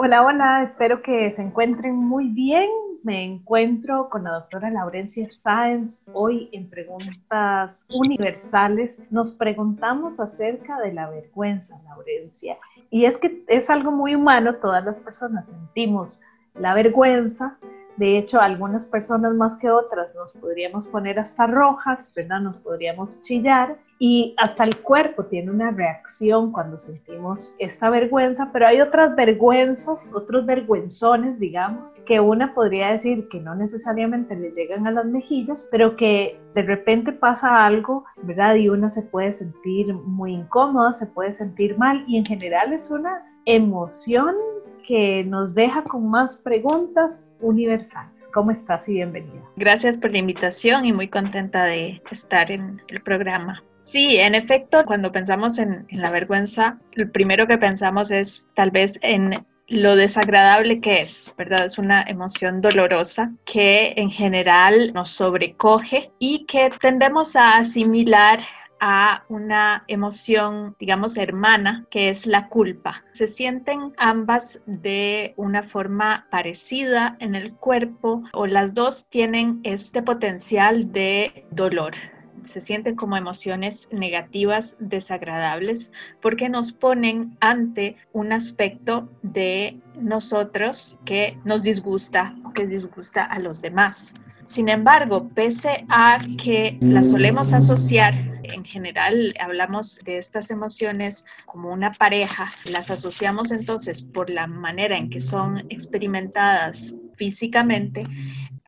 Hola, hola, espero que se encuentren muy bien. Me encuentro con la doctora Laurencia Sáenz. Hoy en Preguntas Universales nos preguntamos acerca de la vergüenza, Laurencia. Y es que es algo muy humano, todas las personas sentimos la vergüenza, de hecho, algunas personas más que otras nos podríamos poner hasta rojas, ¿verdad? Nos podríamos chillar y hasta el cuerpo tiene una reacción cuando sentimos esta vergüenza, pero hay otras vergüenzas, otros vergüenzones, digamos, que una podría decir que no necesariamente le llegan a las mejillas, pero que de repente pasa algo, ¿verdad? Y una se puede sentir muy incómoda, se puede sentir mal y en general es una emoción que nos deja con más preguntas universales. ¿Cómo estás y bienvenida? Gracias por la invitación y muy contenta de estar en el programa. Sí, en efecto, cuando pensamos en, en la vergüenza, lo primero que pensamos es tal vez en lo desagradable que es, ¿verdad? Es una emoción dolorosa que en general nos sobrecoge y que tendemos a asimilar a una emoción, digamos, hermana, que es la culpa. Se sienten ambas de una forma parecida en el cuerpo o las dos tienen este potencial de dolor se sienten como emociones negativas, desagradables, porque nos ponen ante un aspecto de nosotros que nos disgusta o que disgusta a los demás. Sin embargo, pese a que las solemos asociar en general hablamos de estas emociones como una pareja, las asociamos entonces por la manera en que son experimentadas físicamente,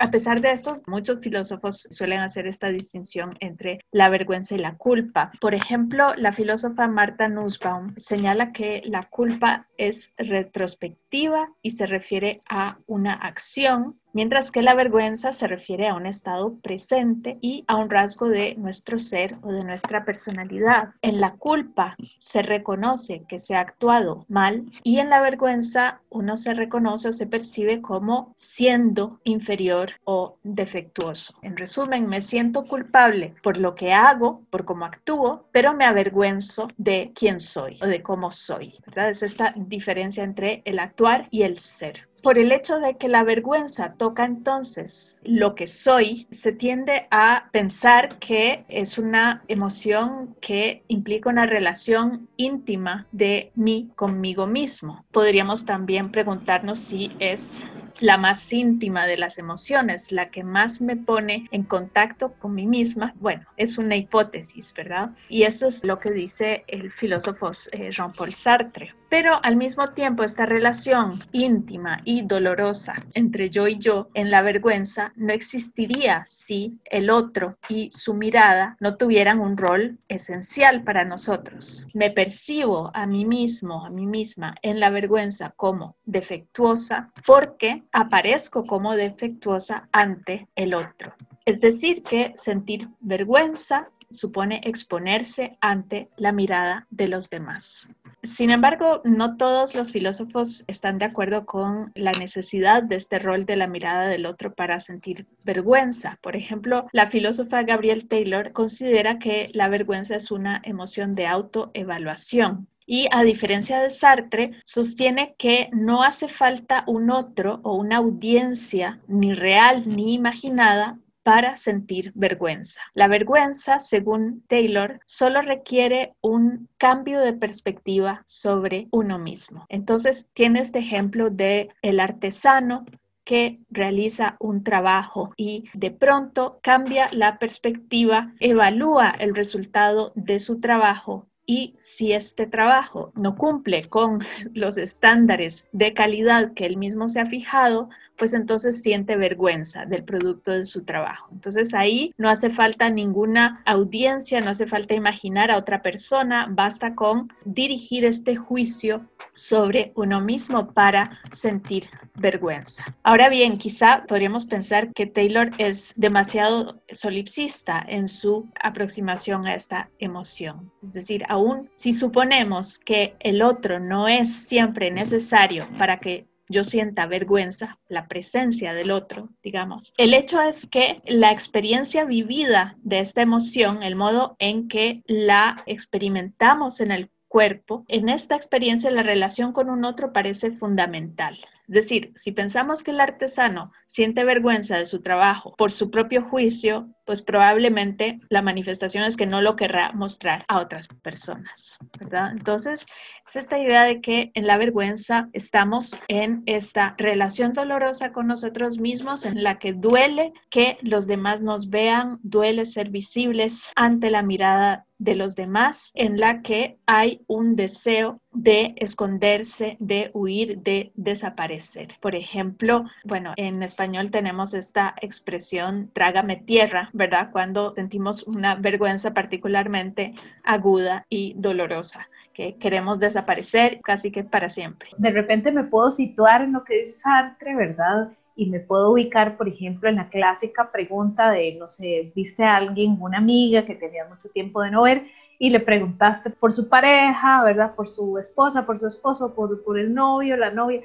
a pesar de esto, muchos filósofos suelen hacer esta distinción entre la vergüenza y la culpa. Por ejemplo, la filósofa Marta Nussbaum señala que la culpa es retrospectiva y se refiere a una acción, mientras que la vergüenza se refiere a un estado presente y a un rasgo de nuestro ser o de nuestra personalidad. En la culpa se reconoce que se ha actuado mal y en la vergüenza uno se reconoce o se percibe como siendo inferior o defectuoso. En resumen, me siento culpable por lo que hago, por cómo actúo, pero me avergüenzo de quién soy o de cómo soy. ¿verdad? Es esta diferencia entre el actuar y el ser. Por el hecho de que la vergüenza toca entonces lo que soy, se tiende a pensar que es una emoción que implica una relación íntima de mí conmigo mismo. Podríamos también preguntarnos si es la más íntima de las emociones, la que más me pone en contacto con mí misma. Bueno, es una hipótesis, ¿verdad? Y eso es lo que dice el filósofo eh, Jean-Paul Sartre. Pero al mismo tiempo esta relación íntima y dolorosa entre yo y yo en la vergüenza no existiría si el otro y su mirada no tuvieran un rol esencial para nosotros. Me percibo a mí mismo, a mí misma en la vergüenza como defectuosa porque aparezco como defectuosa ante el otro. Es decir, que sentir vergüenza supone exponerse ante la mirada de los demás. Sin embargo, no todos los filósofos están de acuerdo con la necesidad de este rol de la mirada del otro para sentir vergüenza. Por ejemplo, la filósofa Gabrielle Taylor considera que la vergüenza es una emoción de autoevaluación. Y a diferencia de Sartre, sostiene que no hace falta un otro o una audiencia ni real ni imaginada para sentir vergüenza. La vergüenza, según Taylor, solo requiere un cambio de perspectiva sobre uno mismo. Entonces, tiene este ejemplo de el artesano que realiza un trabajo y de pronto cambia la perspectiva, evalúa el resultado de su trabajo y si este trabajo no cumple con los estándares de calidad que él mismo se ha fijado, pues entonces siente vergüenza del producto de su trabajo. Entonces ahí no hace falta ninguna audiencia, no hace falta imaginar a otra persona, basta con dirigir este juicio sobre uno mismo para sentir vergüenza. Ahora bien, quizá podríamos pensar que Taylor es demasiado solipsista en su aproximación a esta emoción. Es decir, aún si suponemos que el otro no es siempre necesario para que yo sienta vergüenza, la presencia del otro, digamos. El hecho es que la experiencia vivida de esta emoción, el modo en que la experimentamos en el cuerpo, en esta experiencia la relación con un otro parece fundamental. Es decir, si pensamos que el artesano siente vergüenza de su trabajo por su propio juicio, pues probablemente la manifestación es que no lo querrá mostrar a otras personas, ¿verdad? Entonces, es esta idea de que en la vergüenza estamos en esta relación dolorosa con nosotros mismos en la que duele que los demás nos vean, duele ser visibles ante la mirada de los demás, en la que hay un deseo de esconderse, de huir, de desaparecer. Por ejemplo, bueno, en español tenemos esta expresión trágame tierra, ¿verdad? Cuando sentimos una vergüenza particularmente aguda y dolorosa que queremos desaparecer casi que para siempre. De repente me puedo situar en lo que dice Sartre, ¿verdad? y me puedo ubicar, por ejemplo, en la clásica pregunta de, no sé, viste a alguien, una amiga que tenía mucho tiempo de no ver y le preguntaste por su pareja, ¿verdad? Por su esposa, por su esposo, por, por el novio, la novia,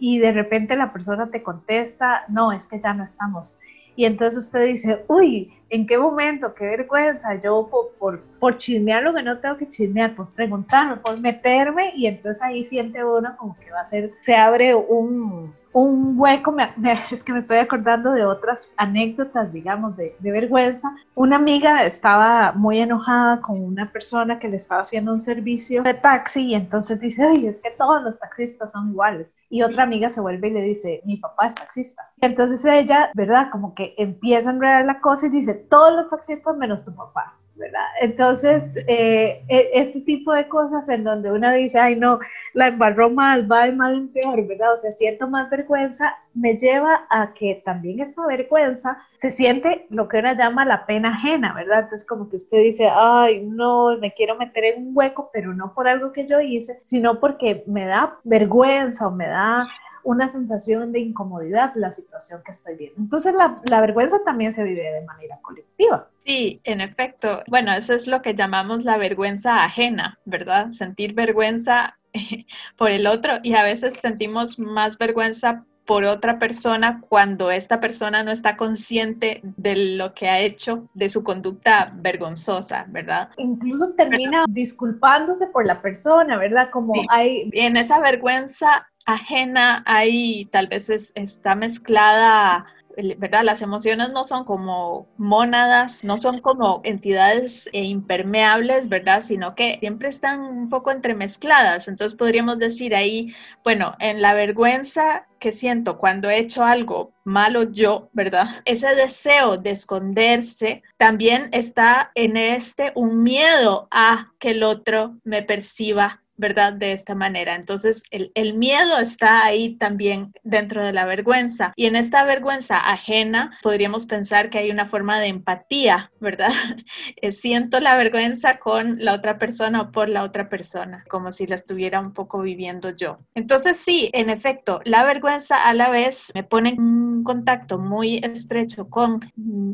y de repente la persona te contesta, no, es que ya no estamos. Y entonces usted dice, uy, ¿en qué momento? Qué vergüenza, yo por, por, por chismear lo que no tengo que chismear, por preguntarme, por meterme, y entonces ahí siente uno como que va a ser, se abre un, un hueco, es que me estoy acordando de otras anécdotas, digamos, de, vergüenza. Una amiga estaba muy enojada con una persona que le estaba haciendo un servicio de taxi y entonces dice, ay, es que todos los taxistas son iguales. Y otra amiga se vuelve y le dice, mi papá es taxista. Y entonces ella, ¿verdad? Como que empieza a enredar la cosa y dice, todos los taxistas menos tu papá. Entonces, eh, e, este tipo de cosas en donde uno dice, ay no, la embarró mal, va de mal en peor, ¿verdad? O sea, siento más vergüenza, me lleva a que también esta vergüenza se siente lo que uno llama la pena ajena, ¿verdad? Entonces, como que usted dice, ay no, me quiero meter en un hueco, pero no por algo que yo hice, sino porque me da vergüenza o me da una sensación de incomodidad la situación que estoy viendo. Entonces la, la, vergüenza también se vive de manera colectiva. Sí, en efecto. Bueno, eso es lo que llamamos la vergüenza ajena, ¿verdad? Sentir vergüenza por el otro y a veces sentimos más vergüenza por otra persona cuando esta persona no está consciente de lo que ha hecho, de su conducta vergonzosa, ¿verdad? Incluso termina disculpándose por la persona, ¿verdad? Como hay... En esa vergüenza ajena ahí tal vez está mezclada ¿verdad? Las emociones no son como mónadas, no son como entidades eh, impermeables, ¿verdad? Sino que siempre están un poco entremezcladas. Entonces podríamos decir ahí, bueno, en la vergüenza que siento cuando he hecho algo malo yo, ¿verdad? Ese deseo de esconderse también está en este un miedo a que el otro me perciba ¿verdad? De esta manera. Entonces, el, miedo está ahí también dentro de la vergüenza. Y en esta vergüenza ajena, podríamos pensar que hay una forma de empatía, ¿verdad? Eh, siento la vergüenza con la otra persona o por la otra persona, como si la estuviera un poco viviendo yo. Entonces, sí, en efecto, la vergüenza a la vez me pone en contacto muy estrecho con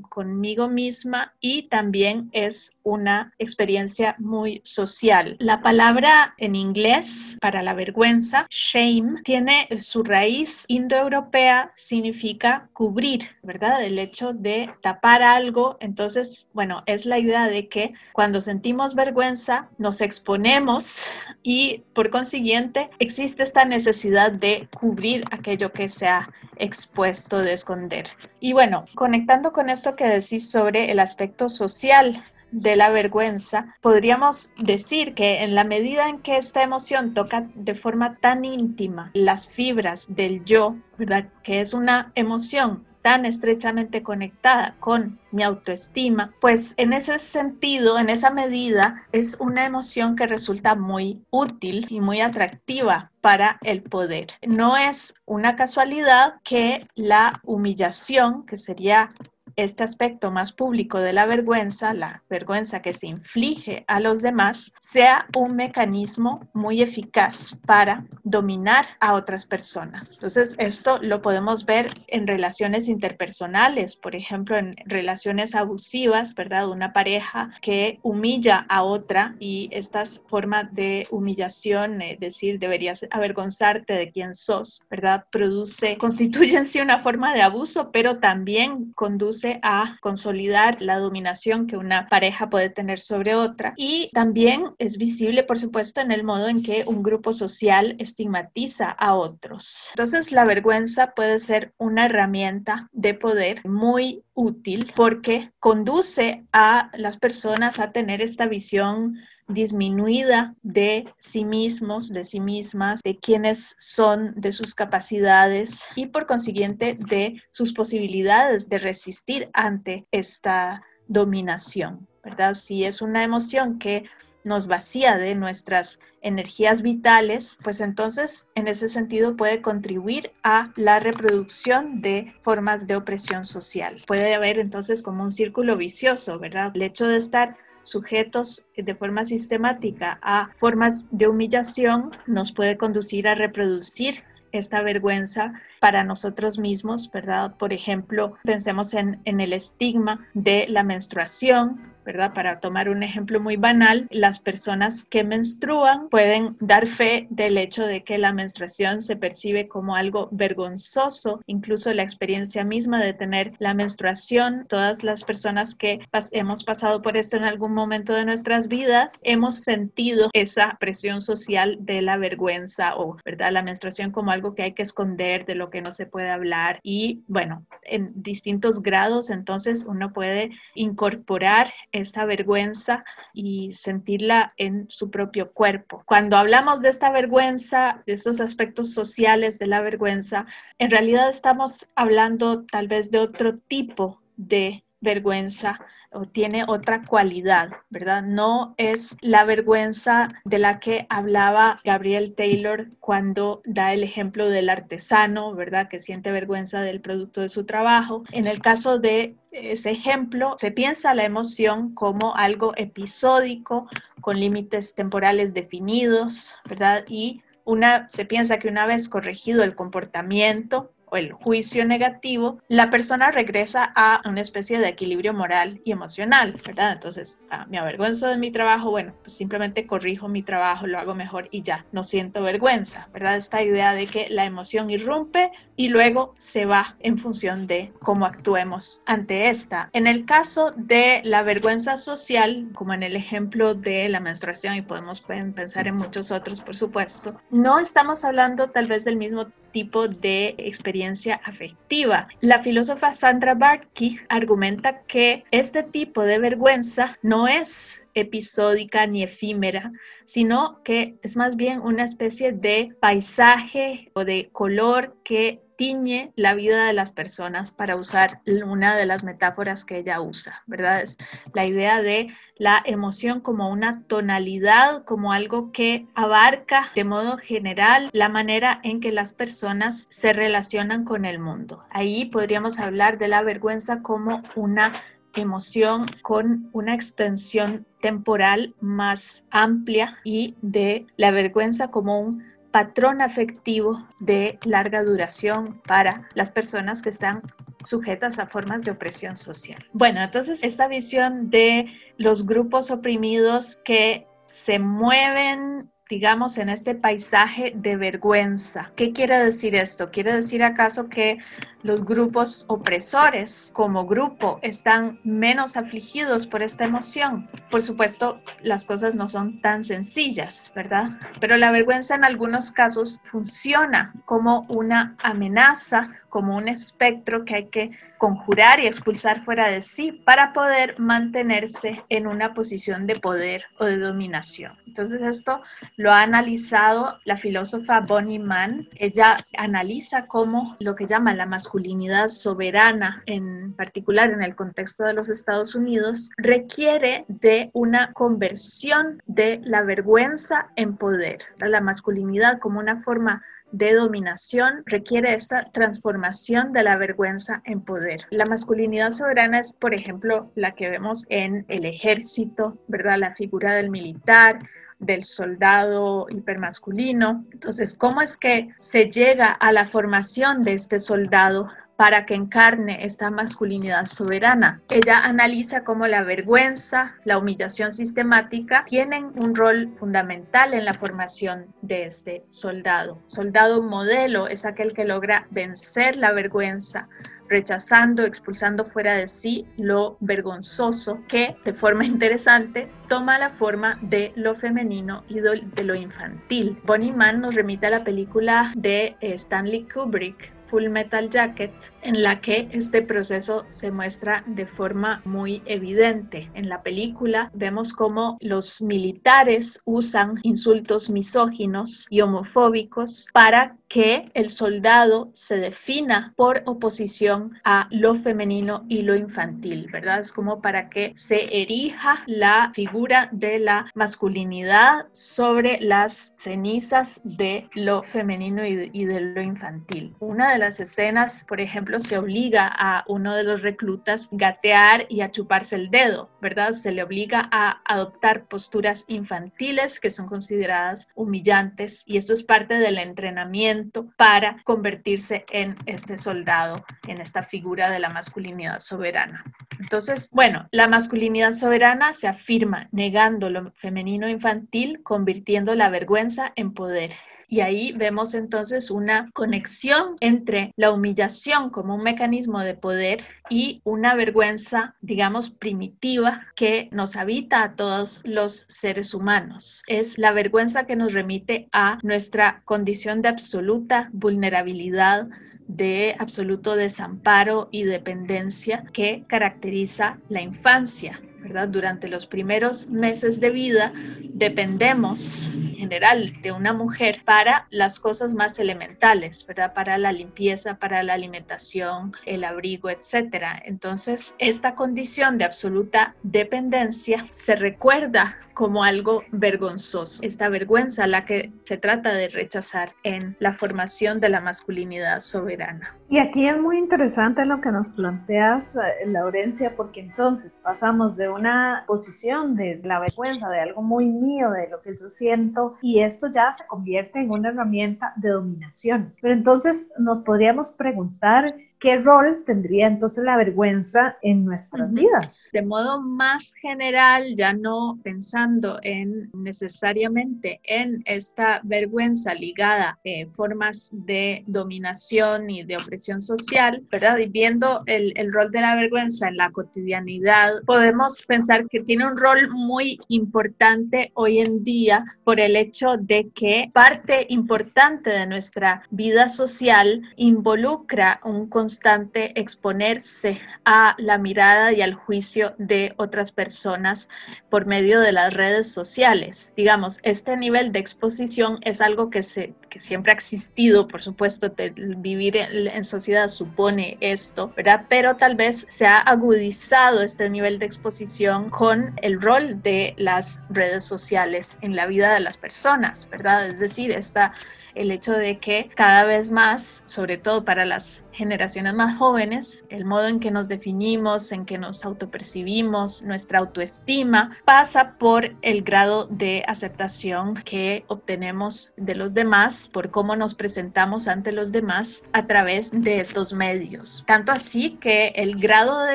conmigo misma y también es una experiencia muy social. La palabra en inglés para la vergüenza, shame, tiene su raíz indoeuropea, significa cubrir, ¿verdad? El hecho de tapar algo. Entonces, bueno, es la idea de que cuando sentimos vergüenza, nos exponemos y por consiguiente existe esta necesidad de cubrir aquello que se ha expuesto, de esconder. Y bueno, conectando con esto que decís sobre el aspecto social de la vergüenza, podríamos decir que en la medida en que esta emoción toca de forma tan íntima las fibras del yo, ¿verdad? Que es una emoción tan estrechamente conectada con mi autoestima, pues en ese sentido, en esa medida, es una emoción que resulta muy útil y muy atractiva para el poder. No es una casualidad que la humillación, que sería este aspecto más público de la vergüenza, la vergüenza que se inflige a los demás, sea un mecanismo muy eficaz para dominar a otras personas. Entonces, esto lo podemos ver en relaciones interpersonales, por ejemplo, en relaciones abusivas, ¿verdad? Una pareja que humilla a otra y estas formas de humillación, es decir, deberías avergonzarte de quién sos, ¿verdad? Produce, constituye en sí una forma de abuso, pero también conduce a consolidar la dominación que una pareja puede tener sobre otra y también es visible, por supuesto, en el modo en que un grupo social estigmatiza a otros. Entonces, la vergüenza puede ser una herramienta de poder muy útil porque conduce a las personas a tener esta visión disminuida de sí mismos, de sí mismas, de quiénes son, de sus capacidades y por consiguiente de sus posibilidades de resistir ante esta dominación, ¿verdad? Si es una emoción que nos vacía de nuestras energías vitales, pues entonces en ese sentido puede contribuir a la reproducción de formas de opresión social. Puede haber entonces como un círculo vicioso, ¿verdad? El hecho de estar sujetos de forma sistemática a formas de humillación nos puede conducir a reproducir esta vergüenza para nosotros mismos, ¿verdad? Por ejemplo, pensemos en, en el estigma de la menstruación, ¿verdad? Para tomar un ejemplo muy banal, las personas que menstruan pueden dar fe del hecho de que la menstruación se percibe como algo vergonzoso, incluso la experiencia misma de tener la menstruación, todas las personas que hemos pasado por esto en algún momento de nuestras vidas, hemos sentido esa presión social de la vergüenza o, ¿verdad? La menstruación como algo que hay que esconder, de lo que no se puede hablar y, bueno, en distintos grados, entonces uno puede incorporar esta vergüenza y sentirla en su propio cuerpo. Cuando hablamos de esta vergüenza, de estos aspectos sociales de la vergüenza, en realidad estamos hablando tal vez de otro tipo de vergüenza o tiene otra cualidad, ¿verdad? No es la vergüenza de la que hablaba Gabriel Taylor cuando da el ejemplo del artesano, ¿verdad? Que siente vergüenza del producto de su trabajo. En el caso de ese ejemplo, se piensa la emoción como algo episódico, con límites temporales definidos, ¿verdad? Y una, se piensa que una vez corregido el comportamiento, o el juicio negativo, la persona regresa a una especie de equilibrio moral y emocional, ¿verdad? Entonces, ah, me avergüenzo de mi trabajo, bueno, pues simplemente corrijo mi trabajo, lo hago mejor y ya, no siento vergüenza, ¿verdad? Esta idea de que la emoción irrumpe y luego se va en función de cómo actuemos ante esta. En el caso de la vergüenza social, como en el ejemplo de la menstruación, y podemos pensar en muchos otros, por supuesto, no estamos hablando tal vez del mismo tipo de experiencia afectiva. La filósofa Sandra Barkey argumenta que este tipo de vergüenza no es episódica ni efímera, sino que es más bien una especie de paisaje o de color que tiñe la vida de las personas para usar una de las metáforas que ella usa, ¿verdad? Es la idea de la emoción como una tonalidad, como algo que abarca de modo general la manera en que las personas se relacionan con el mundo. Ahí podríamos hablar de la vergüenza como una emoción con una extensión temporal más amplia y de la vergüenza como un patrón afectivo de larga duración para las personas que están sujetas a formas de opresión social. Bueno, entonces esta visión de los grupos oprimidos que se mueven digamos, en este paisaje de vergüenza. ¿Qué quiere decir esto? ¿Quiere decir acaso que los grupos opresores como grupo están menos afligidos por esta emoción. Por supuesto, las cosas no son tan sencillas, ¿verdad? Pero la vergüenza en algunos casos funciona como una amenaza, como un espectro que hay que conjurar y expulsar fuera de sí para poder mantenerse en una posición de poder o de dominación. Entonces esto lo ha analizado la filósofa Bonnie Mann. Ella analiza cómo lo que llama la masculinidad masculinidad soberana, en particular en el contexto de los Estados Unidos, requiere de una conversión de la vergüenza en poder. La masculinidad como una forma de dominación requiere esta transformación de la vergüenza en poder. La masculinidad soberana es, por ejemplo, la que vemos en el ejército, ¿verdad? La figura del militar, del soldado hipermasculino. Entonces, ¿cómo es que se llega a la formación de este soldado para que encarne esta masculinidad soberana. Ella analiza cómo la vergüenza, la humillación sistemática tienen un rol fundamental en la formación de este soldado. Soldado modelo es aquel que logra vencer la vergüenza, rechazando, expulsando fuera de sí lo vergonzoso que de forma interesante toma la forma de lo femenino y de lo infantil. Bonnie Mann nos remite a la película de eh, Stanley Kubrick, Full Metal Jacket, en la que este proceso se muestra de forma muy evidente. En la película vemos cómo los militares usan insultos misóginos y homofóbicos para que el soldado se defina por oposición a lo femenino y lo infantil, ¿verdad? Es como para que se erija la figura de la masculinidad sobre las cenizas de lo femenino y de, lo infantil. Una de las escenas, por ejemplo, se obliga a uno de los reclutas gatear y a chuparse el dedo, ¿verdad? Se le obliga a adoptar posturas infantiles que son consideradas humillantes y esto es parte del entrenamiento para convertirse en este soldado, en esta figura de la masculinidad soberana. Entonces, bueno, la masculinidad soberana se afirma negando lo femenino infantil, convirtiendo la vergüenza en poder. Y ahí vemos entonces una conexión entre la humillación como un mecanismo de poder y una vergüenza, digamos, primitiva que nos habita a todos los seres humanos. Es la vergüenza que nos remite a nuestra condición de absoluta vulnerabilidad de absoluto desamparo y dependencia que caracteriza la infancia. ¿verdad? Durante los primeros meses de vida dependemos general de una mujer para las cosas más elementales, ¿verdad? Para la limpieza, para la alimentación, el abrigo, etcétera. Entonces, esta condición de absoluta dependencia se recuerda como algo vergonzoso, esta vergüenza la que se trata de rechazar en la formación de la masculinidad soberana. Y aquí es muy interesante lo que nos planteas, eh, Laurencia, porque entonces pasamos de una posición de la vergüenza, de algo muy mío, de lo que yo siento, y esto ya se convierte en una herramienta de dominación. Pero entonces nos podríamos preguntar ¿qué rol tendría entonces la vergüenza en nuestras vidas? De modo más general, ya no pensando en necesariamente en esta vergüenza ligada a eh, formas de dominación y de opresión social, ¿verdad? Y viendo el, el rol de la vergüenza en la cotidianidad, podemos pensar que tiene un rol muy importante hoy en día por el hecho de que parte importante de nuestra vida social involucra un concepto constante exponerse a la mirada y al juicio de otras personas por medio de las redes sociales. Digamos, este nivel de exposición es algo que, se, que siempre ha existido, por supuesto, vivir en, sociedad supone esto, ¿verdad? Pero tal vez se ha agudizado este nivel de exposición con el rol de las redes sociales en la vida de las personas, ¿verdad? Es decir, esta el hecho de que cada vez más, sobre todo para las generaciones más jóvenes, el modo en que nos definimos, en que nos autopercibimos, nuestra autoestima, pasa por el grado de aceptación que obtenemos de los demás, por cómo nos presentamos ante los demás a través de estos medios. Tanto así que el grado de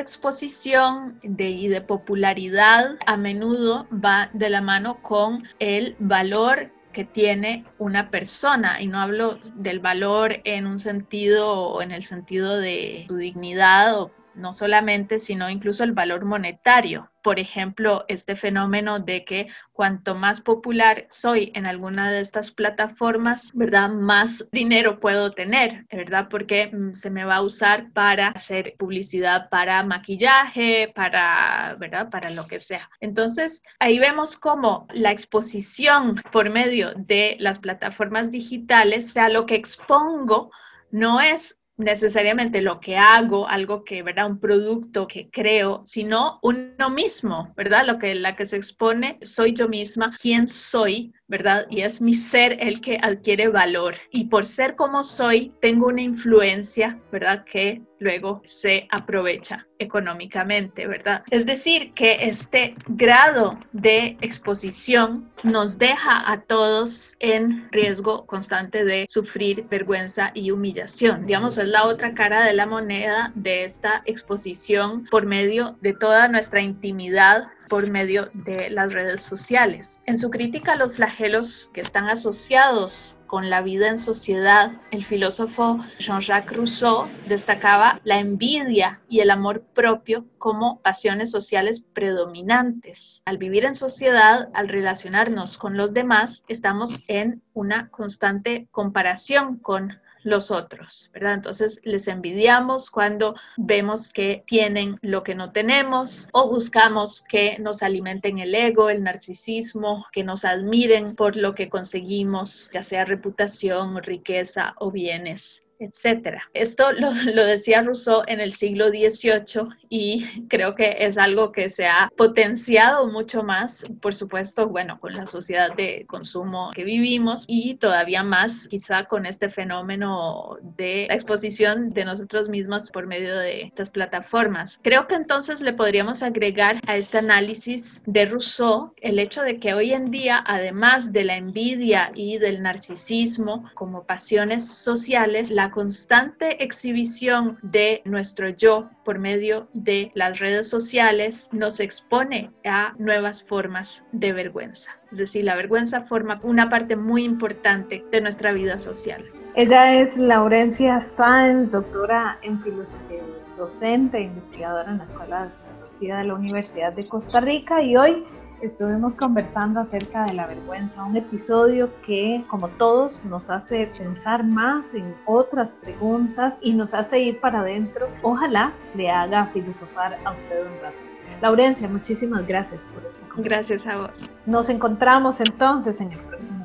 exposición y de popularidad a menudo va de la mano con el valor que tiene una persona y no hablo del valor en un sentido o en el sentido de su dignidad o no solamente, sino incluso el valor monetario. Por ejemplo, este fenómeno de que cuanto más popular soy en alguna de estas plataformas, ¿verdad? Más dinero puedo tener, ¿verdad? Porque mm, se me va a usar para hacer publicidad para maquillaje, para, ¿verdad? Para lo que sea. Entonces, ahí vemos cómo la exposición por medio de las plataformas digitales, sea lo que expongo, no es necesariamente lo que hago, algo que, ¿verdad? Un producto que creo, sino uno mismo, ¿verdad? Lo que la que se expone soy yo misma, quién soy, ¿verdad? Y es mi ser el que adquiere valor. Y por ser como soy, tengo una influencia, ¿verdad? Que luego se aprovecha económicamente, ¿verdad? Es decir, que este grado de exposición nos deja a todos en riesgo constante de sufrir vergüenza y humillación. Digamos, es la otra cara de la moneda de esta exposición por medio de toda nuestra intimidad por medio de las redes sociales. En su crítica a los flagelos que están asociados con la vida en sociedad, el filósofo Jean-Jacques Rousseau destacaba la envidia y el amor propio como pasiones sociales predominantes. Al vivir en sociedad, al relacionarnos con los demás, estamos en una constante comparación con los otros, ¿verdad? Entonces les envidiamos cuando vemos que tienen lo que no tenemos o buscamos que nos alimenten el ego, el narcisismo, que nos admiren por lo que conseguimos, ya sea reputación, riqueza o bienes etcétera. Esto lo, lo, decía Rousseau en el siglo XVIII y creo que es algo que se ha potenciado mucho más, por supuesto, bueno, con la sociedad de consumo que vivimos y todavía más quizá con este fenómeno de la exposición de nosotros mismos por medio de estas plataformas. Creo que entonces le podríamos agregar a este análisis de Rousseau el hecho de que hoy en día, además de la envidia y del narcisismo como pasiones sociales, la constante exhibición de nuestro yo por medio de las redes sociales nos expone a nuevas formas de vergüenza. Es decir, la vergüenza forma una parte muy importante de nuestra vida social. Ella es Laurencia Sáenz, doctora en filosofía, docente e investigadora en la Escuela de Filosofía de la Universidad de Costa Rica y hoy estuvimos conversando acerca de la vergüenza, un episodio que, como todos, nos hace pensar más en otras preguntas y nos hace ir para adentro. Ojalá le haga filosofar a usted un rato. Laurencia, muchísimas gracias por esta Gracias a vos. Nos encontramos entonces en el próximo